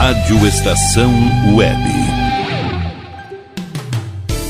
Rádio Estação Web.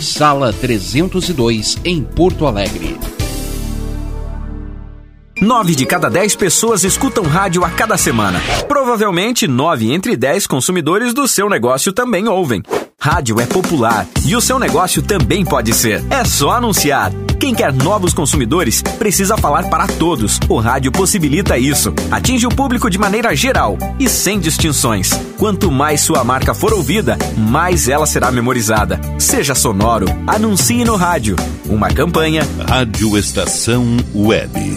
sala 302, em Porto Alegre. Nove de cada dez pessoas escutam rádio a cada semana. Provavelmente, nove entre dez consumidores do seu negócio também ouvem. Rádio é popular e o seu negócio também pode ser. É só anunciar. Quem quer novos consumidores precisa falar para todos. O rádio possibilita isso. Atinge o público de maneira geral e sem distinções. Quanto mais sua marca for ouvida, mais ela será memorizada. Seja sonoro, anuncie no rádio. Uma campanha. Rádio Estação Web.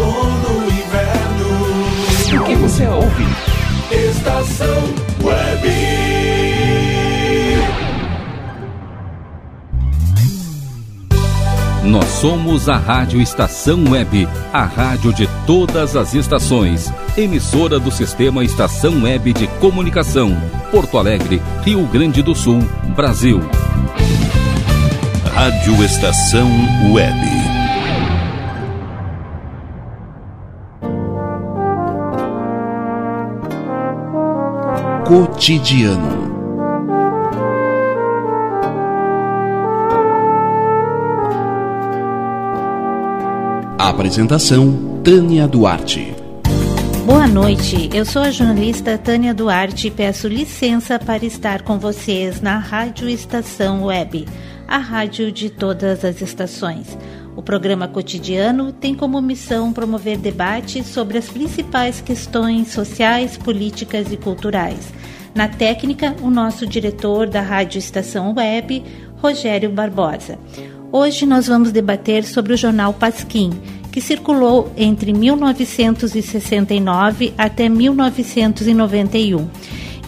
outono, inverno. O que você ouve? Estação Web. Nós somos a Rádio Estação Web, a rádio de todas as estações. Emissora do Sistema Estação Web de Comunicação. Porto Alegre, Rio Grande do Sul, Brasil. Rádio Estação Web. Cotidiano. Apresentação Tânia Duarte. Boa noite, eu sou a jornalista Tânia Duarte e peço licença para estar com vocês na Rádio Estação Web, a rádio de todas as estações. O programa cotidiano tem como missão promover debates sobre as principais questões sociais, políticas e culturais. Na técnica, o nosso diretor da Rádio Estação Web, Rogério Barbosa. Hoje nós vamos debater sobre o jornal Pasquim, que circulou entre 1969 até 1991.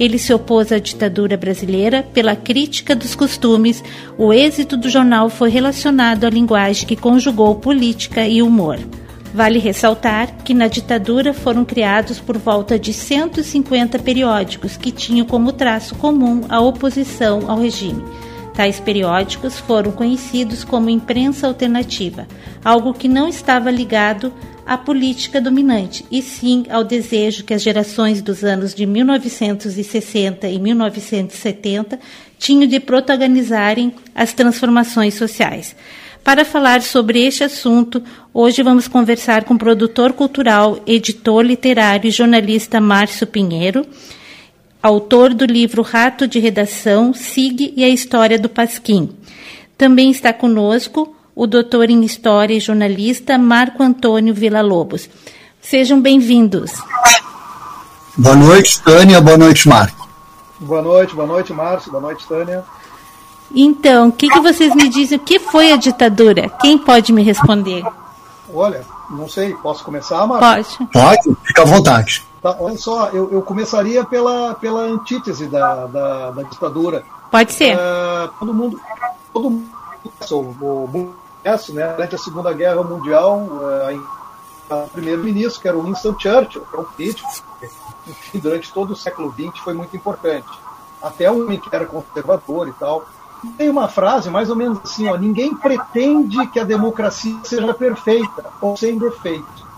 Ele se opôs à ditadura brasileira pela crítica dos costumes. O êxito do jornal foi relacionado à linguagem que conjugou política e humor. Vale ressaltar que na ditadura foram criados por volta de 150 periódicos que tinham como traço comum a oposição ao regime. Tais periódicos foram conhecidos como imprensa alternativa, algo que não estava ligado à política dominante, e sim ao desejo que as gerações dos anos de 1960 e 1970 tinham de protagonizarem as transformações sociais. Para falar sobre este assunto, hoje vamos conversar com o produtor cultural, editor literário e jornalista Márcio Pinheiro, autor do livro Rato de Redação, SIG e a História do Pasquim. Também está conosco o doutor em História e jornalista Marco Antônio Villa-Lobos. Sejam bem-vindos. Boa noite, Tânia. Boa noite, Marco. Boa noite, boa noite, Márcio. Boa noite, Tânia. Então, o que, que vocês me dizem? O que foi a ditadura? Quem pode me responder? Olha, não sei, posso começar, Márcio? Pode. Pode, fica à vontade. Tá, olha só, eu, eu começaria pela, pela antítese da, da, da ditadura. Pode ser. É, todo mundo, todo mundo conhece, né? Durante a Segunda Guerra Mundial, é, o primeiro-ministro, que era o Winston Churchill, que era um político, enfim, durante todo o século XX foi muito importante. Até o homem que era conservador e tal. Tem uma frase mais ou menos assim: ó, ninguém pretende que a democracia seja perfeita ou sem defeito.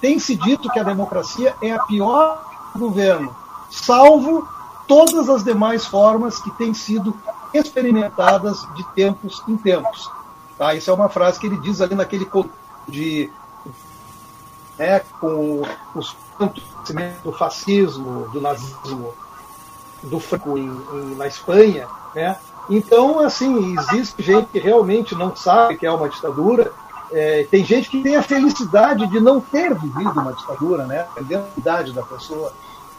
Tem-se dito que a democracia é a pior governo, salvo todas as demais formas que têm sido experimentadas de tempos em tempos. Tá? Isso é uma frase que ele diz ali naquele de né, com os do fascismo, do nazismo, do Franco em, em, na Espanha, né? Então, assim, existe gente que realmente não sabe que é uma ditadura. É, tem gente que tem a felicidade de não ter vivido uma ditadura, né? Dependendo da idade da pessoa.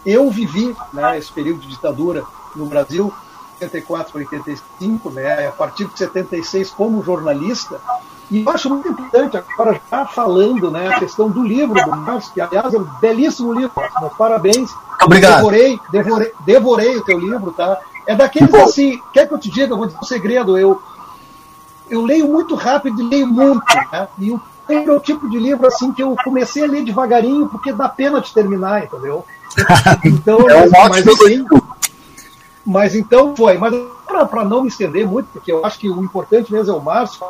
Eu vivi né, esse período de ditadura no Brasil, 84 85, né? A partir de 76 como jornalista, e eu acho muito importante, agora já falando, né, a questão do livro do Marcos, que aliás é um belíssimo livro, meus parabéns. Obrigado. Devorei, devorei, devorei o teu livro, tá? É daqueles assim, quer que eu te diga, eu vou dizer um segredo, eu, eu leio muito rápido e leio muito, né? E o livro é o tipo de livro assim que eu comecei a ler devagarinho porque dá pena de terminar, entendeu? Então, é um mas, assim, mas então foi. Mas para não me estender muito, porque eu acho que o importante mesmo é o Márcio,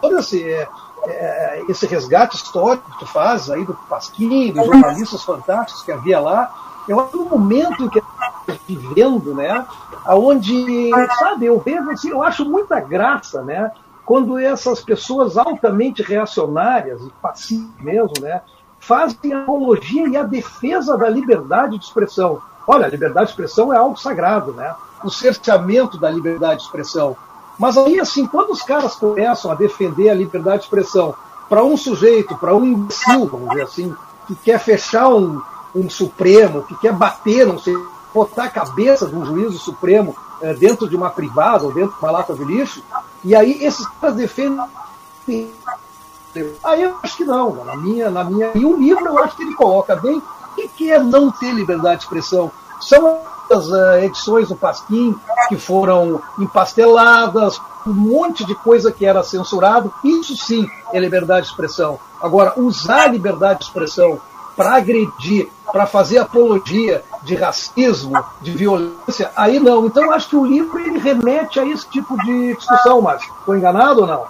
todo esse, é, é, esse resgate histórico que tu faz aí do Pasquim, dos jornalistas fantásticos que havia lá, eu acho um momento que vivendo, né? Aonde, sabe, eu vejo assim, eu acho muita graça, né? Quando essas pessoas altamente reacionárias e passivas mesmo, né? Fazem a apologia e a defesa da liberdade de expressão. Olha, a liberdade de expressão é algo sagrado, né? O cerceamento da liberdade de expressão. Mas aí, assim, quando os caras começam a defender a liberdade de expressão para um sujeito, para um imbecil, vamos dizer assim, que quer fechar um, um Supremo, que quer bater, não sei, botar a cabeça de um juízo Supremo é, dentro de uma privada ou dentro de uma lata de lixo, e aí esses caras defendem. Aí eu acho que não, na minha, na minha. E o livro eu acho que ele coloca bem o que é não ter liberdade de expressão. São as uh, edições do Pasquim que foram empasteladas, um monte de coisa que era censurado. Isso sim é liberdade de expressão. Agora, usar a liberdade de expressão para agredir, para fazer apologia de racismo, de violência, aí não. Então, acho que o livro ele remete a esse tipo de discussão, Márcio. Estou enganado ou não?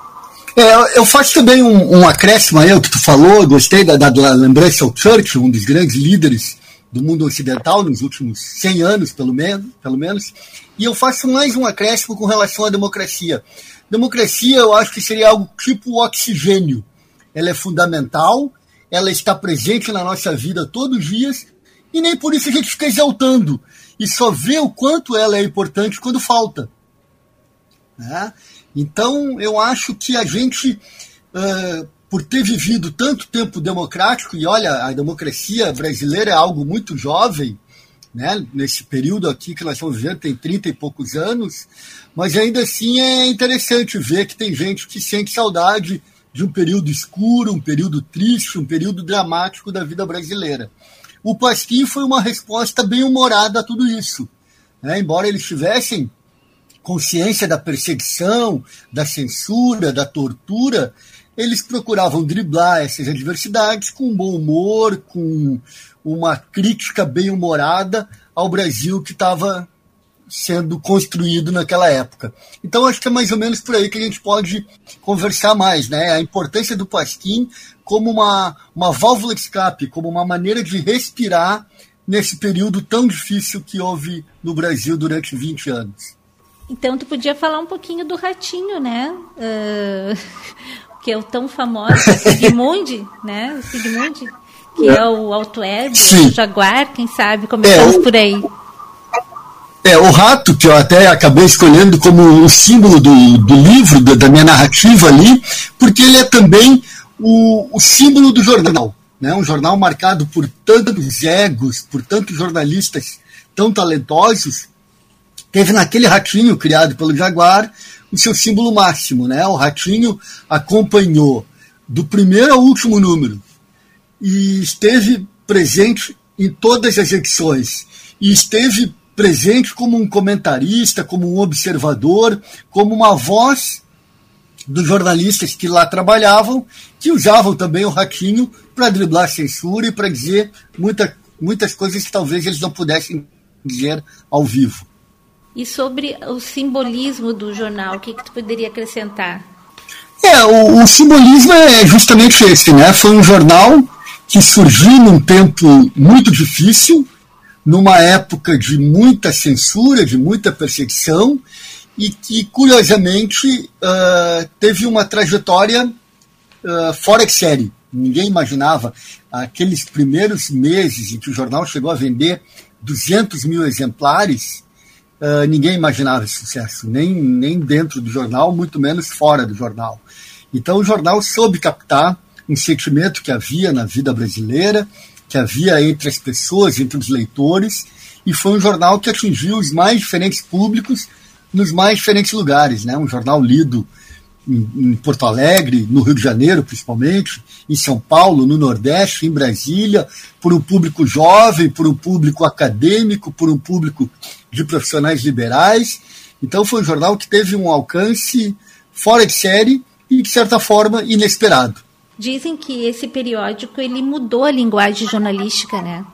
É, eu faço também um, um acréscimo aí, o que tu falou, gostei da, da, da lembrança ao Churchill, um dos grandes líderes do mundo ocidental nos últimos 100 anos, pelo menos, pelo menos. E eu faço mais um acréscimo com relação à democracia. Democracia, eu acho que seria algo tipo oxigênio. Ela é fundamental, ela está presente na nossa vida todos os dias, e nem por isso a gente fica exaltando. E só vê o quanto ela é importante quando falta. Né? Então, eu acho que a gente uh, por ter vivido tanto tempo democrático, e olha, a democracia brasileira é algo muito jovem, né? nesse período aqui que nós estamos vivendo, tem 30 e poucos anos, mas ainda assim é interessante ver que tem gente que sente saudade de um período escuro, um período triste, um período dramático da vida brasileira. O Pasquim foi uma resposta bem humorada a tudo isso. Né? Embora eles tivessem consciência da perseguição, da censura, da tortura, eles procuravam driblar essas adversidades com bom humor, com uma crítica bem humorada ao Brasil que estava sendo construído naquela época. Então acho que é mais ou menos por aí que a gente pode conversar mais, né? A importância do Pasquim como uma, uma válvula de escape, como uma maneira de respirar nesse período tão difícil que houve no Brasil durante 20 anos. Então tu podia falar um pouquinho do ratinho, né? Uh, que é o tão famoso Sigmund, né? O Sigmund, que é, é o Alto o Jaguar, quem sabe começamos é, por aí. É, o rato, que eu até acabei escolhendo como o símbolo do, do livro, da, da minha narrativa ali, porque ele é também o, o símbolo do jornal. né, um jornal marcado por tantos egos, por tantos jornalistas tão talentosos, teve naquele ratinho criado pelo Jaguar o seu símbolo máximo. Né? O ratinho acompanhou do primeiro ao último número e esteve presente em todas as edições e esteve presente como um comentarista, como um observador, como uma voz dos jornalistas que lá trabalhavam, que usavam também o ratinho para driblar a censura e para dizer muita, muitas coisas que talvez eles não pudessem dizer ao vivo. E sobre o simbolismo do jornal, o que, que tu poderia acrescentar? É, o, o, simbolismo é justamente esse, né? Foi um jornal que surgiu num tempo muito difícil, numa época de muita censura, de muita perseguição, e que, curiosamente, uh, teve uma trajetória uh, fora de série. Ninguém imaginava aqueles primeiros meses em que o jornal chegou a vender 200 mil exemplares, uh, ninguém imaginava esse sucesso, nem, nem dentro do jornal, muito menos fora do jornal. Então o jornal soube captar um sentimento que havia na vida brasileira, que havia entre as pessoas, entre os leitores, e foi um jornal que atingiu os mais diferentes públicos nos mais diferentes lugares. Né? Um jornal lido em, Porto Alegre, no Rio de Janeiro, principalmente, em São Paulo, no Nordeste, em Brasília, por um público jovem, por um público acadêmico, por um público de profissionais liberais. Então, foi um jornal que teve um alcance fora de série e, de certa forma, inesperado. Dizem que esse periódico ele mudou a linguagem jornalística, né?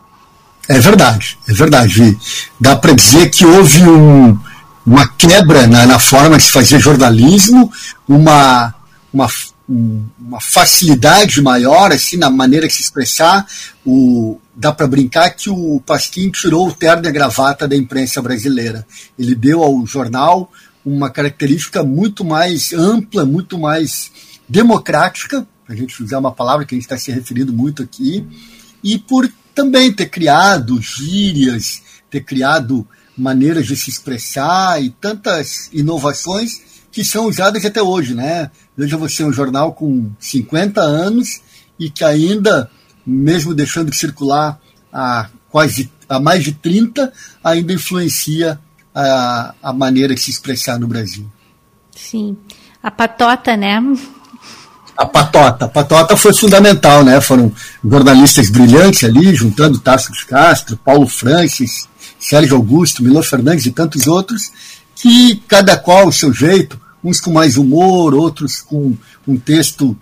É verdade, é verdade. Dá para dizer que houve um, uma quebra na, na, forma de se fazer jornalismo, uma, uma, uma facilidade maior assim na maneira de se expressar. O, dá para brincar que o Pasquim tirou o terno e a gravata da imprensa brasileira. Ele deu ao jornal uma característica muito mais ampla, muito mais democrática, a gente usar uma palavra que a gente está se referindo muito aqui, e por também ter criado gírias, ter criado maneiras de se expressar e tantas inovações que são usadas até hoje, né? Veja você um jornal com 50 anos e que ainda, mesmo deixando de circular há quase há mais de 30, ainda influencia a, a maneira de se expressar no Brasil. Sim. A patota, né? A patota. A patota foi fundamental, né? Foram jornalistas brilhantes ali, juntando Tarso de Castro, Paulo Francis, Sérgio Augusto, Milor Fernandes e tantos outros, que cada qual o seu jeito, uns com mais humor, outros com um texto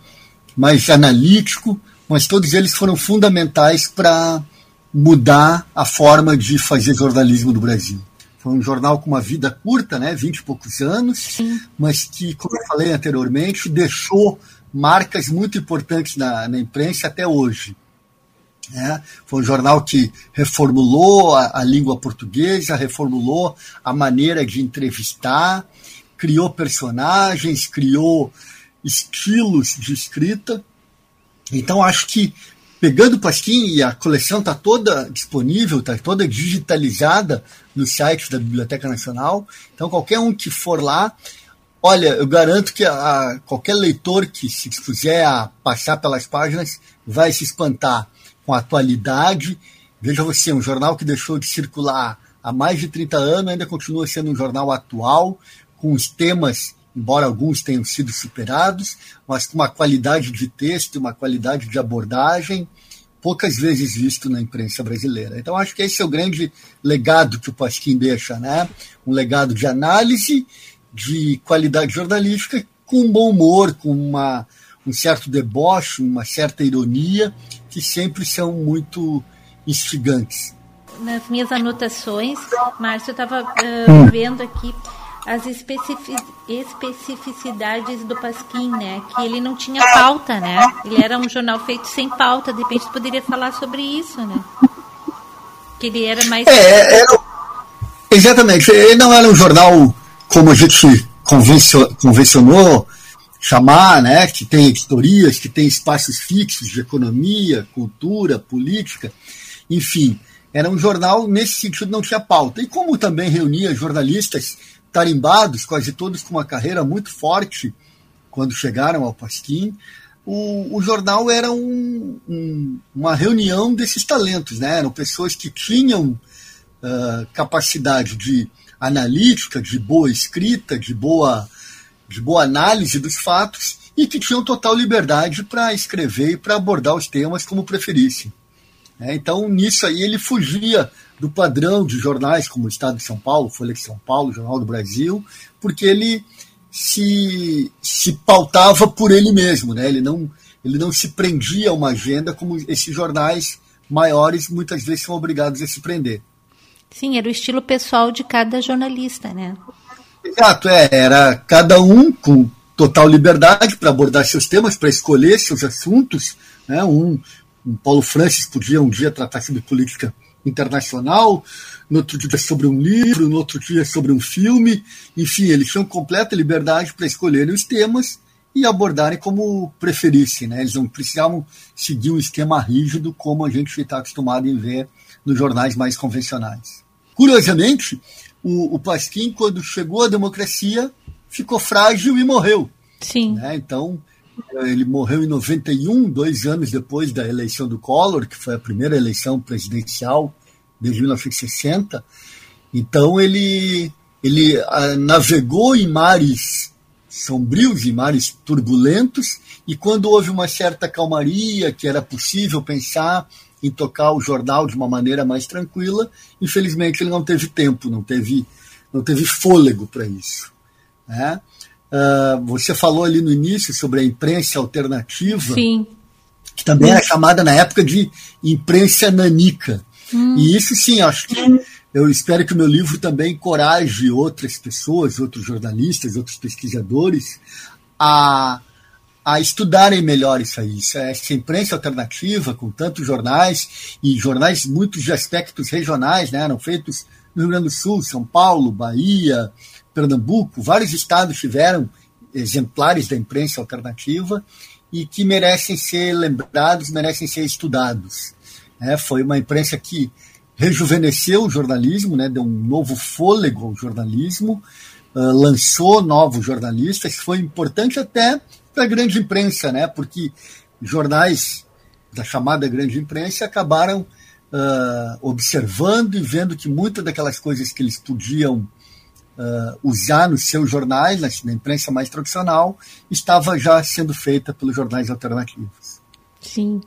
mais analítico, mas todos eles foram fundamentais para mudar a forma de fazer jornalismo do Brasil. Foi um jornal com uma vida curta, né, 20 e poucos anos, Sim. mas que, como eu falei anteriormente, deixou marcas muito importantes na, na imprensa até hoje. É, foi um jornal que reformulou a, a, língua portuguesa, reformulou a maneira de entrevistar, criou personagens, criou estilos de escrita. Então, acho que, pegando o Pasquim, e a coleção está toda disponível, está toda digitalizada no site da Biblioteca Nacional. Então, qualquer um que for lá, olha, eu garanto que a, qualquer leitor que se dispuser a passar pelas páginas vai se espantar com a atualidade. Veja você, um jornal que deixou de circular há mais de 30 anos ainda continua sendo um jornal atual, com os temas, embora alguns tenham sido superados, mas com uma qualidade de texto, uma qualidade de abordagem poucas vezes visto na imprensa brasileira. Então acho que esse é o grande legado que o Pasquim deixa, né? Um legado de análise, de qualidade jornalística, com um bom humor, com uma, um certo deboche, uma certa ironia que sempre são muito instigantes. Nas minhas anotações, Márcio, eu estava uh, vendo aqui as especificidades do Pasquim, né? Que ele não tinha pauta, né? Ele era um jornal feito sem pauta. De repente, você poderia falar sobre isso, né? Que ele era mais. É, era, exatamente. Ele não era um jornal como a gente convencionou chamar, né, que tem editorias, que tem espaços fixos de economia, cultura, política, enfim, era um jornal, nesse sentido, não tinha pauta. E como também reunia jornalistas tarimbados, quase todos com uma carreira muito forte quando chegaram ao Pasquim, o, o jornal era um, um, uma reunião desses talentos, né? Eram pessoas que tinham uh, capacidade de analítica, de boa escrita, de boa, de boa análise dos fatos e que tinham total liberdade para escrever e para abordar os temas como preferissem. É, então, nisso aí, ele fugia do padrão de jornais como o Estado de São Paulo, Folha de São Paulo, Jornal do Brasil, porque ele se, se pautava por ele mesmo, né? ele, não, ele não se prendia a uma agenda como esses jornais maiores muitas vezes são obrigados a se prender. Sim, era o estilo pessoal de cada jornalista, né? Exato, é, era cada um com total liberdade para abordar seus temas, para escolher seus assuntos. Né? Um, um Paulo Francis podia um dia tratar sobre política internacional, no outro dia sobre um livro, no outro dia sobre um filme. Enfim, eles tinham completa liberdade para escolherem os temas e abordarem como preferissem. Né? Eles não precisavam seguir um esquema rígido como a gente está acostumado em ver nos jornais mais convencionais. Curiosamente, o, o Pasquim, quando chegou à democracia, ficou frágil e morreu. Sim. Né? Então, ele morreu em 91, dois anos depois da eleição do Collor, que foi a primeira eleição presidencial desde 1960. Então ele, ele ah, navegou em mares sombrios, em mares turbulentos, e quando houve uma certa calmaria, que era possível pensar em tocar o jornal de uma maneira mais tranquila, infelizmente ele não teve tempo, não teve, não teve fôlego para isso. Né? Uh, você falou ali no início sobre a imprensa alternativa, Sim. que também era chamada na época de imprensa nanica. Hum. E isso sim, acho que eu espero que o meu livro também encoraje outras pessoas, outros jornalistas, outros pesquisadores a, a estudarem melhor isso aí. Essa imprensa alternativa, com tantos jornais, e jornais muitos de aspectos regionais, né, eram feitos no Rio Grande do Sul, São Paulo, Bahia, Pernambuco, vários estados tiveram exemplares da imprensa alternativa e que merecem ser lembrados, merecem ser estudados. É, foi uma imprensa que rejuvenesceu o jornalismo, né, deu um novo fôlego ao jornalismo, uh, lançou novos jornalistas, foi importante até para a grande imprensa, né, porque jornais da chamada grande imprensa acabaram uh, observando e vendo que muitas daquelas coisas que eles podiam uh, usar nos seus jornais, na, na, imprensa mais tradicional, estava já sendo feita pelos jornais alternativos. Sim.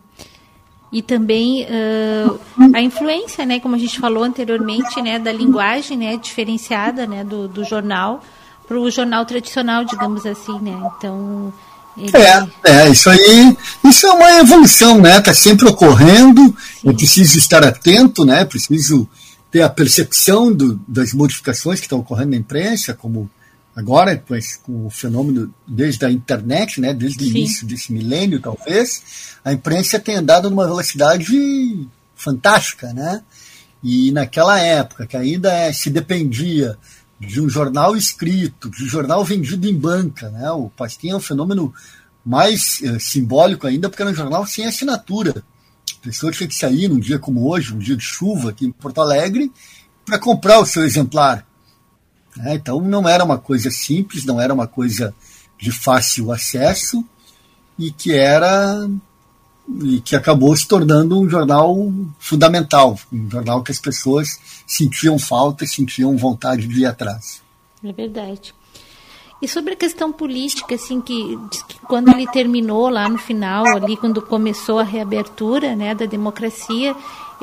E também uh, a influência, né, como a gente falou anteriormente, né, da linguagem né, diferenciada né, do, do jornal para o jornal tradicional, digamos assim. Né? Então. É, é, isso aí, isso é uma evolução, né? Está sempre ocorrendo, é preciso estar atento, né? Preciso ter a percepção do, das modificações que estão ocorrendo na imprensa, como agora, pois, com o fenômeno desde a internet, né, desde Sim. o início desse milênio, talvez, a imprensa tem andado numa velocidade fantástica, né? E naquela época, que ainda é, se dependia de um jornal escrito, de um jornal vendido em banca, né? O Pasquim é um fenômeno mais é, simbólico ainda, porque era um jornal sem assinatura pessoa tinha que sair num dia como hoje, um dia de chuva aqui em Porto Alegre, para comprar o seu exemplar. É, então não era uma coisa simples, não era uma coisa de fácil acesso e que era e que acabou se tornando um jornal fundamental, um jornal que as pessoas sentiam falta, sentiam vontade de ir atrás. É verdade. E sobre a questão política, assim, que, que, quando ele terminou lá no final, ali quando começou a reabertura, né, da democracia,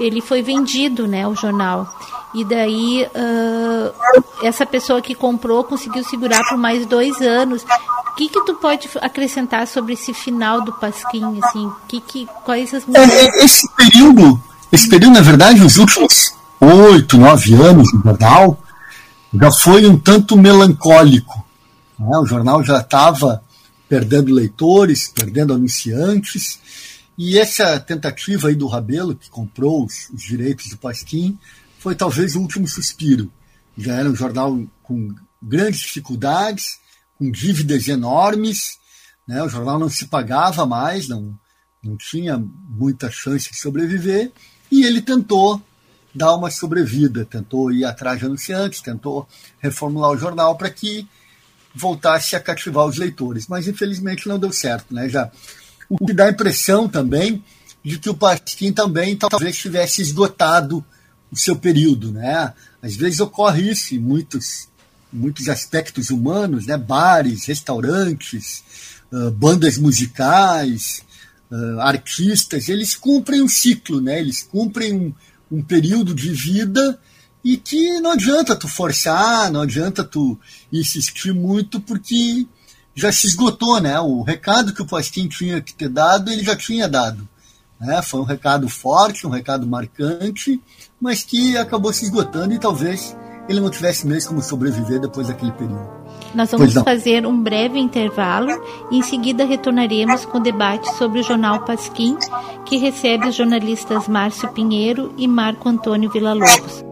ele foi vendido, né, o jornal. E daí uh, essa pessoa que comprou conseguiu segurar por mais dois anos. O que que tu pode acrescentar sobre esse final do Pasquim, assim? Que, que quais as é, esse período, esse período na verdade, os últimos oito, nove anos no jornal, já foi um tanto melancólico né? O jornal já estava perdendo leitores, perdendo anunciantes, e essa tentativa aí do Rabelo, que comprou os, os direitos do Pasquim, foi talvez o último suspiro. Já era um jornal com grandes dificuldades, com dívidas enormes, né? o jornal não se pagava mais, não, não tinha muita chance de sobreviver, e ele tentou dar uma sobrevida, tentou ir atrás de anunciantes, tentou reformular o jornal para que voltasse a cativar os leitores, mas infelizmente não deu certo, né? Já o que dá a impressão também de que o Pasquim também talvez tivesse esgotado o seu período, né? Às vezes ocorre isso em muitos, muitos aspectos humanos, né? Bares, restaurantes, uh, bandas musicais, uh, artistas, eles cumprem um ciclo, né? Eles cumprem um, um período de vida e que não adianta tu forçar, não adianta tu insistir muito, porque já se esgotou, né? O recado que o Pasquim tinha que ter dado, ele já tinha dado. Né? Foi um recado forte, um recado marcante, mas que acabou se esgotando e talvez ele não tivesse mesmo como sobreviver depois daquele período. Nós vamos fazer um breve intervalo e em seguida retornaremos com o debate sobre o jornal Pasquim, que recebe os jornalistas Márcio Pinheiro e Marco Antônio Villa-Lobos.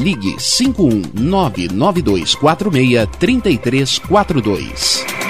ligue 51992463342.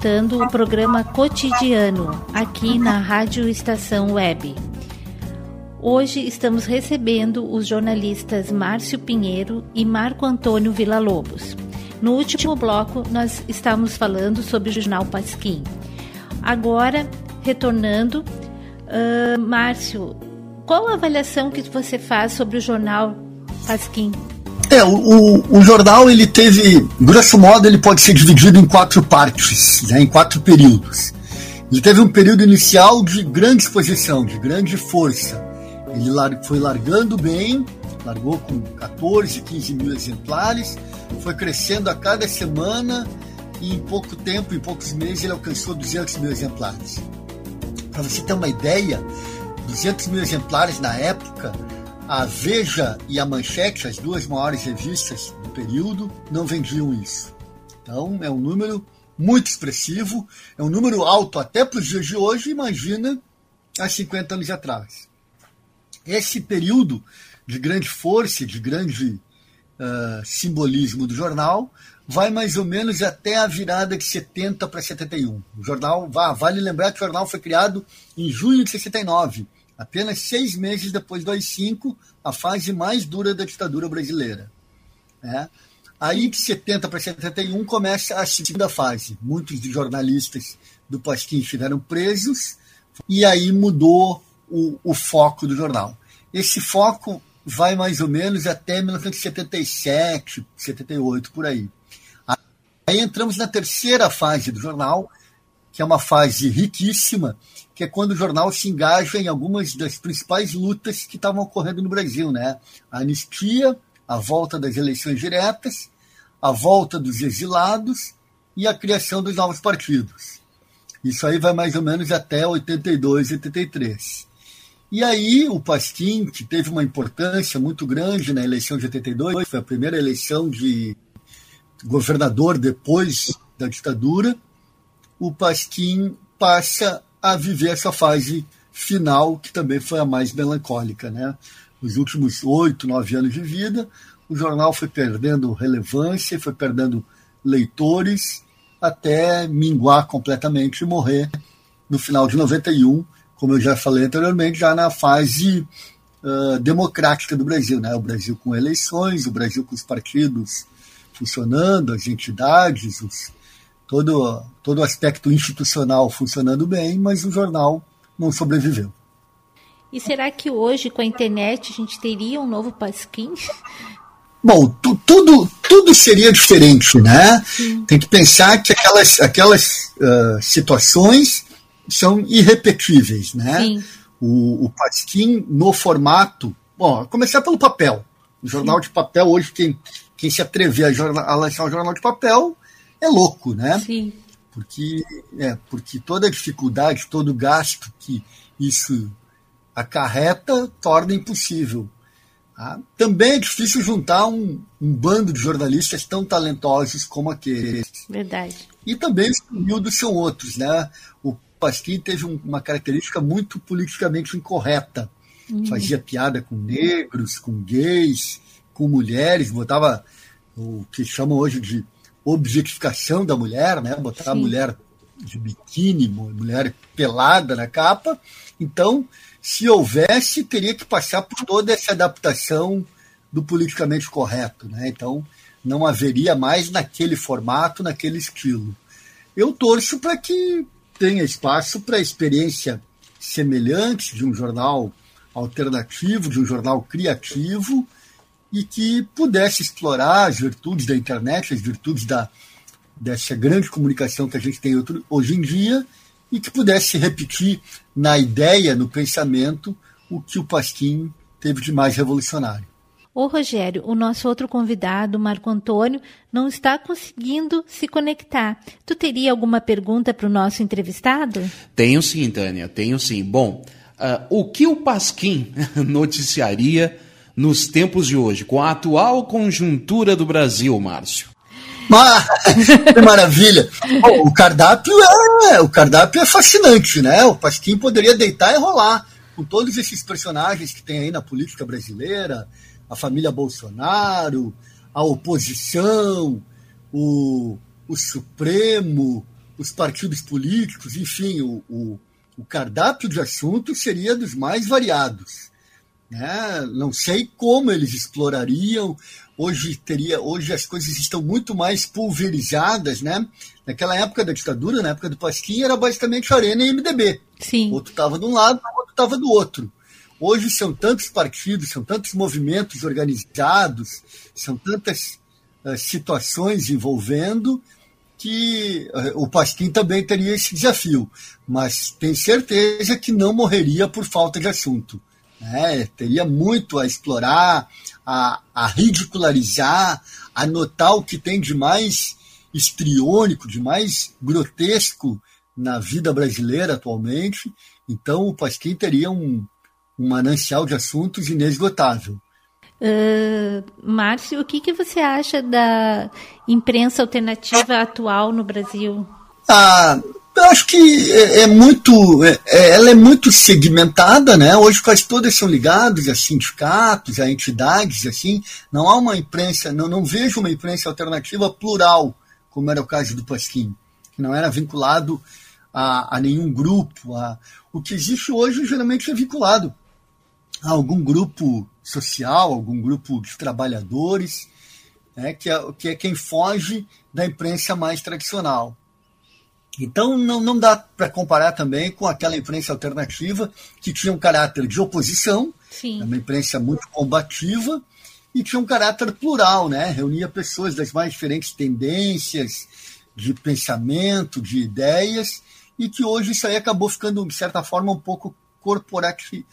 Escutando o programa Cotidiano, aqui na Rádio Estação Web. Hoje estamos recebendo os jornalistas Márcio Pinheiro e Marco Antônio Villa-Lobos. No último bloco, nós estávamos falando sobre o jornal Pasquim. Agora, retornando, uh, Márcio, qual a avaliação que você faz sobre o jornal Pasquim? É, o, o, o, jornal ele teve, grosso modo, ele pode ser dividido em quatro partes, né, em quatro períodos. Ele teve um período inicial de grande exposição, de grande força. Ele lar, foi largando bem Largou com 14, 15 mil exemplares, foi crescendo a cada semana e em pouco tempo, em poucos meses, ele alcançou 200 mil exemplares. Para você ter uma ideia, 200 mil exemplares na época, a Veja e a Manchete, as duas maiores revistas do período, não vendiam isso. Então, é um número muito expressivo, é um número alto até para os dias de hoje, imagina há 50 anos atrás. Esse período de grande força, de grande uh, simbolismo do jornal, vai mais ou menos até a virada de 70 para 71. O jornal, vale lembrar que o jornal foi criado em junho de 69, apenas seis meses depois do AI-5, a fase mais dura da ditadura brasileira. É. Aí, de 70 para 71, começa a segunda fase. Muitos jornalistas do Pasquim estiveram presos, e aí mudou o, o foco do jornal. Esse foco vai mais ou menos até 1977, 78, por aí. Aí entramos na terceira fase do jornal, que é uma fase riquíssima, que é quando o jornal se engaja em algumas das principais lutas que estavam ocorrendo no Brasil, né? A anistia, a volta das eleições diretas, a volta dos exilados e a criação dos novos partidos. Isso aí vai mais ou menos até 82, 83. E aí o Pasquim, que teve uma importância muito grande na eleição de 82, foi a primeira eleição de governador depois da ditadura, o Pasquim passa a viver essa fase final, que também foi a mais melancólica. Né? Nos últimos oito, nove anos de vida, o jornal foi perdendo relevância, foi perdendo leitores, até minguar completamente e morrer no final de 91, como eu já falei anteriormente, já na fase uh, democrática do Brasil, né? O Brasil com eleições, o Brasil com os partidos funcionando, as entidades, os, todo, todo o aspecto institucional funcionando bem, mas o jornal não sobreviveu. E será que hoje, com a internet, a gente teria um novo Pasquim? Bom, tu, tudo, tudo seria diferente, né? Sim. Tem que pensar que aquelas, aquelas uh, situações são irrepetíveis, né? Sim. O, o Pasquim no formato, bom, começar pelo papel. O jornal Sim. de papel hoje quem, quem se atrever a, jornal, a lançar um jornal de papel é louco, né? Sim. Porque é porque toda a dificuldade, todo o gasto que isso acarreta torna impossível. Tá? Também é difícil juntar um, um, bando de jornalistas tão talentosos como aqueles. Verdade. E também os humildes são outros, né? O Pasquim teve uma característica muito politicamente incorreta. Uhum. Fazia piada com negros, com gays, com mulheres, botava o que chamam hoje de objetificação da mulher, né? Botar Sim. a mulher de biquíni, mulher pelada na capa. Então, se houvesse, teria que passar por toda essa adaptação do politicamente correto, né? Então, não haveria mais naquele formato, naquele estilo. Eu torço para que tenha espaço para experiência semelhante de um jornal alternativo, de um jornal criativo e que pudesse explorar as virtudes da internet, as virtudes da, dessa grande comunicação que a gente tem hoje em dia e que pudesse repetir na ideia, no pensamento, o que o Pasquim teve de mais revolucionário. Ô Rogério, o nosso outro convidado, Marco Antônio, não está conseguindo se conectar. Tu teria alguma pergunta para o nosso entrevistado? Tenho sim, Tânia, tenho sim. Bom, uh, o que o Pasquim noticiaria nos tempos de hoje, com a atual conjuntura do Brasil, Márcio? Mas, que maravilha! Bom, o cardápio é o cardápio é fascinante, né? O Pasquim poderia deitar e rolar com todos esses personagens que tem aí na política brasileira, a família Bolsonaro, a oposição, o, o Supremo, os partidos políticos, enfim, o, o, o cardápio de assuntos seria dos mais variados. Né? Não sei como eles explorariam. Hoje teria, hoje as coisas estão muito mais pulverizadas, né? Naquela época da ditadura, na época do Pasquim, era basicamente Arena e MDB. Sim. O outro estava de um lado, o outro estava do outro. Hoje são tantos partidos, são tantos movimentos organizados, são tantas uh, situações envolvendo que uh, o Pasquim também teria esse desafio, mas tem certeza que não morreria por falta de assunto. Né? Teria muito a explorar, a, a ridicularizar, a notar o que tem de mais estriônico, de mais grotesco na vida brasileira atualmente. Então, o Pasquim teria um, um manancial de assuntos inesgotável. Uh, Márcio, o que, que você acha da imprensa alternativa atual no Brasil? Ah, eu acho que é, é muito, é, é, ela é muito segmentada, né? Hoje quase todas são ligadas a sindicatos, a entidades, assim. Não há uma imprensa, não, não vejo uma imprensa alternativa plural, como era o caso do Pasquim, que não era vinculado a, a nenhum grupo. A, o que existe hoje geralmente é vinculado a algum grupo social, algum grupo de trabalhadores, né, que, é, que é quem foge da imprensa mais tradicional. Então não, não dá para comparar também com aquela imprensa alternativa que tinha um caráter de oposição, Sim. uma imprensa muito combativa, e tinha um caráter plural, né? reunia pessoas das mais diferentes tendências de pensamento, de ideias, e que hoje isso aí acabou ficando, de certa forma, um pouco corporativo,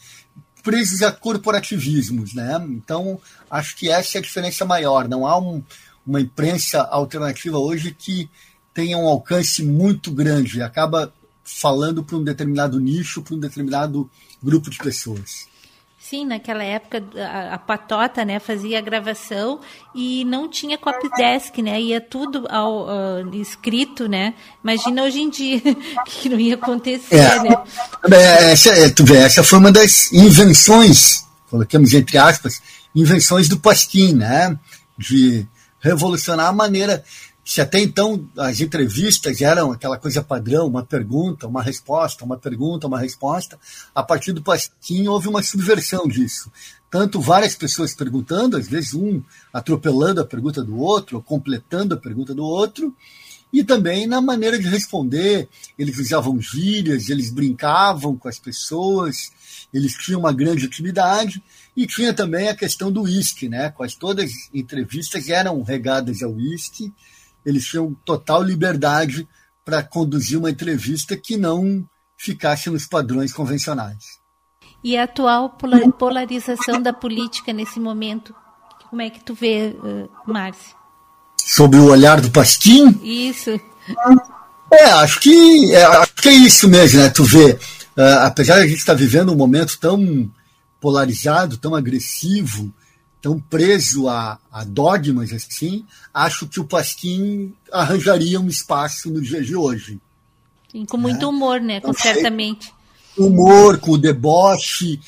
presos a corporativismos. Né? Então, acho que essa é a diferença maior. Não há um, uma imprensa alternativa hoje que tenha um alcance muito grande, acaba falando para um determinado nicho, para um determinado grupo de pessoas. Sim, naquela época a, a, Patota, né, fazia a gravação e não tinha copy desk, né, ia tudo ao, uh, escrito, né. Imagina hoje em dia que não ia acontecer, é, né. É, essa, é, tu vê, essa foi uma das invenções, colocamos entre aspas, invenções do Pasquim, né, de revolucionar a maneira se até então as entrevistas eram aquela coisa padrão, uma pergunta, uma resposta, uma pergunta, uma resposta, a partir do Pasquim houve uma subversão disso. Tanto várias pessoas perguntando, às vezes um atropelando a pergunta do outro, ou completando a pergunta do outro, e também na maneira de responder. Eles usavam gírias, eles brincavam com as pessoas, eles tinham uma grande intimidade, e tinha também a questão do uísque, né? Quase todas as entrevistas eram regadas ao uísque, eles tinham total liberdade para conduzir uma entrevista que não ficasse nos padrões convencionais. E a atual polarização da política nesse momento, como é que tu vê, uh, Márcio? Sobre o olhar do Pasquim? Isso. É, acho que é, acho que é isso mesmo, né? Tu vê, uh, apesar de a gente estar tá vivendo um momento tão polarizado, tão agressivo, tão preso a, a, dogmas assim, acho que o Pasquim arranjaria um espaço no dia de hoje. Sim, com muito né? humor, né? Com certamente. Humor, com o deboche.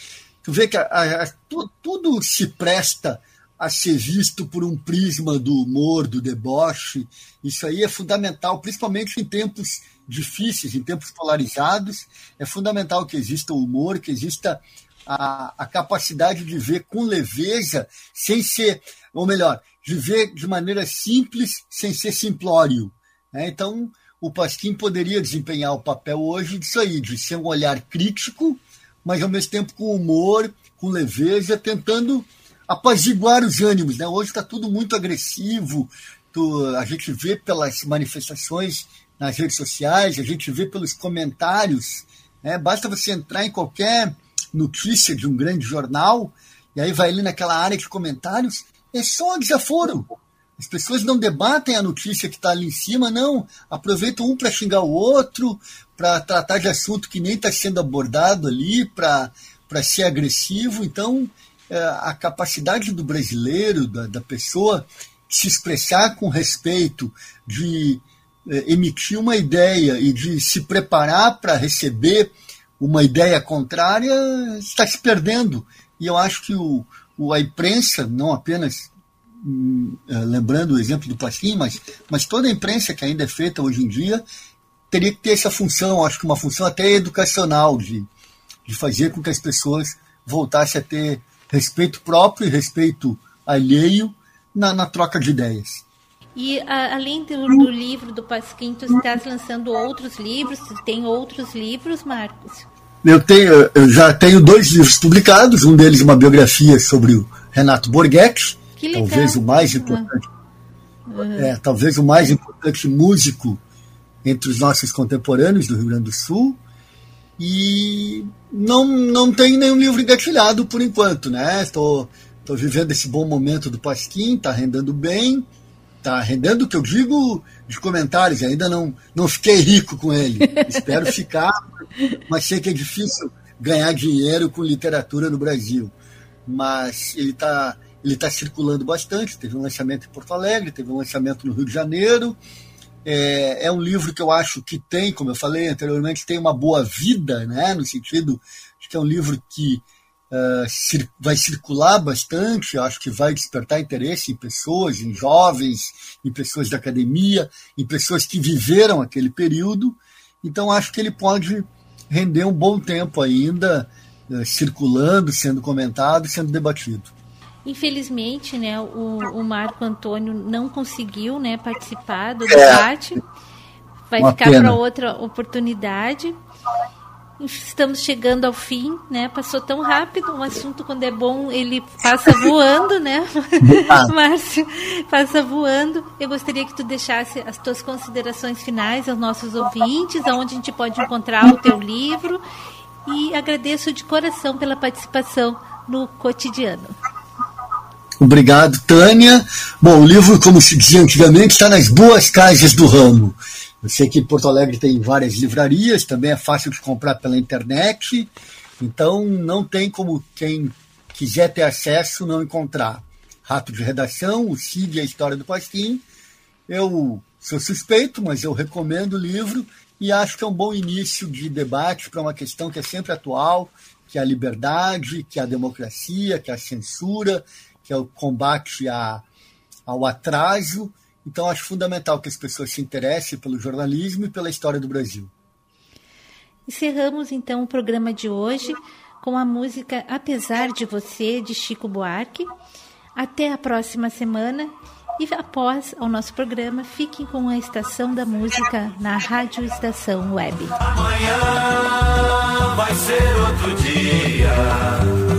Tu vê que a, a, tu, tudo se presta a ser visto por um prisma do humor, do deboche. Isso aí é fundamental, principalmente em tempos difíceis, em tempos polarizados. É fundamental que exista o humor, que exista a, a capacidade de ver com leveza, sem ser, ou melhor, de ver de maneira simples, sem ser simplório. Né? Então, o Pasquim poderia desempenhar o papel hoje disso aí, de ser um olhar crítico, mas ao mesmo tempo com humor, com leveza, tentando apaziguar os ânimos. Né? Hoje está tudo muito agressivo, tu, a gente vê pelas manifestações nas redes sociais, a gente vê pelos comentários. Né? Basta você entrar em qualquer notícia de um grande jornal, e aí vai ali naquela área de comentários, é só desaforo. As pessoas não debatem a notícia que está ali em cima, não. Aproveitam um para xingar o outro, para tratar de assunto que nem está sendo abordado ali, para ser agressivo. Então, é, a capacidade do brasileiro, da, da pessoa, se expressar com respeito, de é, emitir uma ideia e de se preparar para receber uma ideia contrária está se perdendo. E eu acho que o, o a imprensa, não apenas hum, é, lembrando o exemplo do Pasquim, mas, mas toda a imprensa que ainda é feita hoje em dia teria que ter essa função, acho que uma função até educacional, de, de fazer com que as pessoas voltassem a ter respeito próprio e respeito alheio na, na troca de ideias. E a, além do, do, livro do Pasquim, tu estás lançando outros livros? Tem outros livros, Marcos? Eu tenho, eu já tenho dois livros publicados. Um deles uma biografia sobre o Renato Borghetti, talvez o mais importante, uhum. é, talvez o mais importante músico entre os nossos contemporâneos do Rio Grande do Sul. E não, não tem nenhum livro engatilhado por enquanto, né? Estou, estou vivendo esse bom momento do Pasquim, está rendendo bem, está rendendo o que eu digo de comentários, ainda não, não fiquei rico com ele. Espero ficar, mas sei que é difícil ganhar dinheiro com literatura no Brasil. Mas ele está ele tá circulando bastante, teve um lançamento em Porto Alegre, teve um lançamento no Rio de Janeiro, é, é, um livro que eu acho que tem, como eu falei anteriormente, tem uma boa vida, né? no sentido de que é um livro que uh, cir vai circular bastante, acho que vai despertar interesse em pessoas, em jovens, em pessoas da academia, em pessoas que viveram aquele período. Então, acho que ele pode render um bom tempo ainda, uh, circulando, sendo comentado, sendo debatido. Infelizmente, né, o, o Marco Antônio não conseguiu né, participar do é. debate. Vai Uma ficar para outra oportunidade. Estamos chegando ao fim, né? Passou tão rápido. Um assunto, quando é bom, ele passa voando, né? Márcio, passa voando. Eu gostaria que tu deixasse as tuas considerações finais aos nossos ouvintes, aonde a gente pode encontrar o teu livro. E agradeço de coração pela participação no cotidiano. Obrigado, Tânia. Bom, o livro, como se dizia antigamente, está nas boas casas do ramo. Eu sei que em Porto Alegre tem várias livrarias, também é fácil de comprar pela internet, então não tem como quem quiser ter acesso não encontrar. Rato de Redação, o Cid e a História do Pasquim. Eu sou suspeito, mas eu recomendo o livro e acho que é um bom início de debate para uma questão que é sempre atual, que é a liberdade, que é a democracia, que é a censura, que é o combate a, ao atraso. Então, acho fundamental que as pessoas se interessem pelo jornalismo e pela história do Brasil. Encerramos então o programa de hoje com a música Apesar de Você, de Chico Buarque. Até a próxima semana e após o nosso programa, fiquem com a Estação da Música na Rádio Estação Web. Amanhã vai ser outro dia.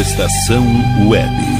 Estação Web.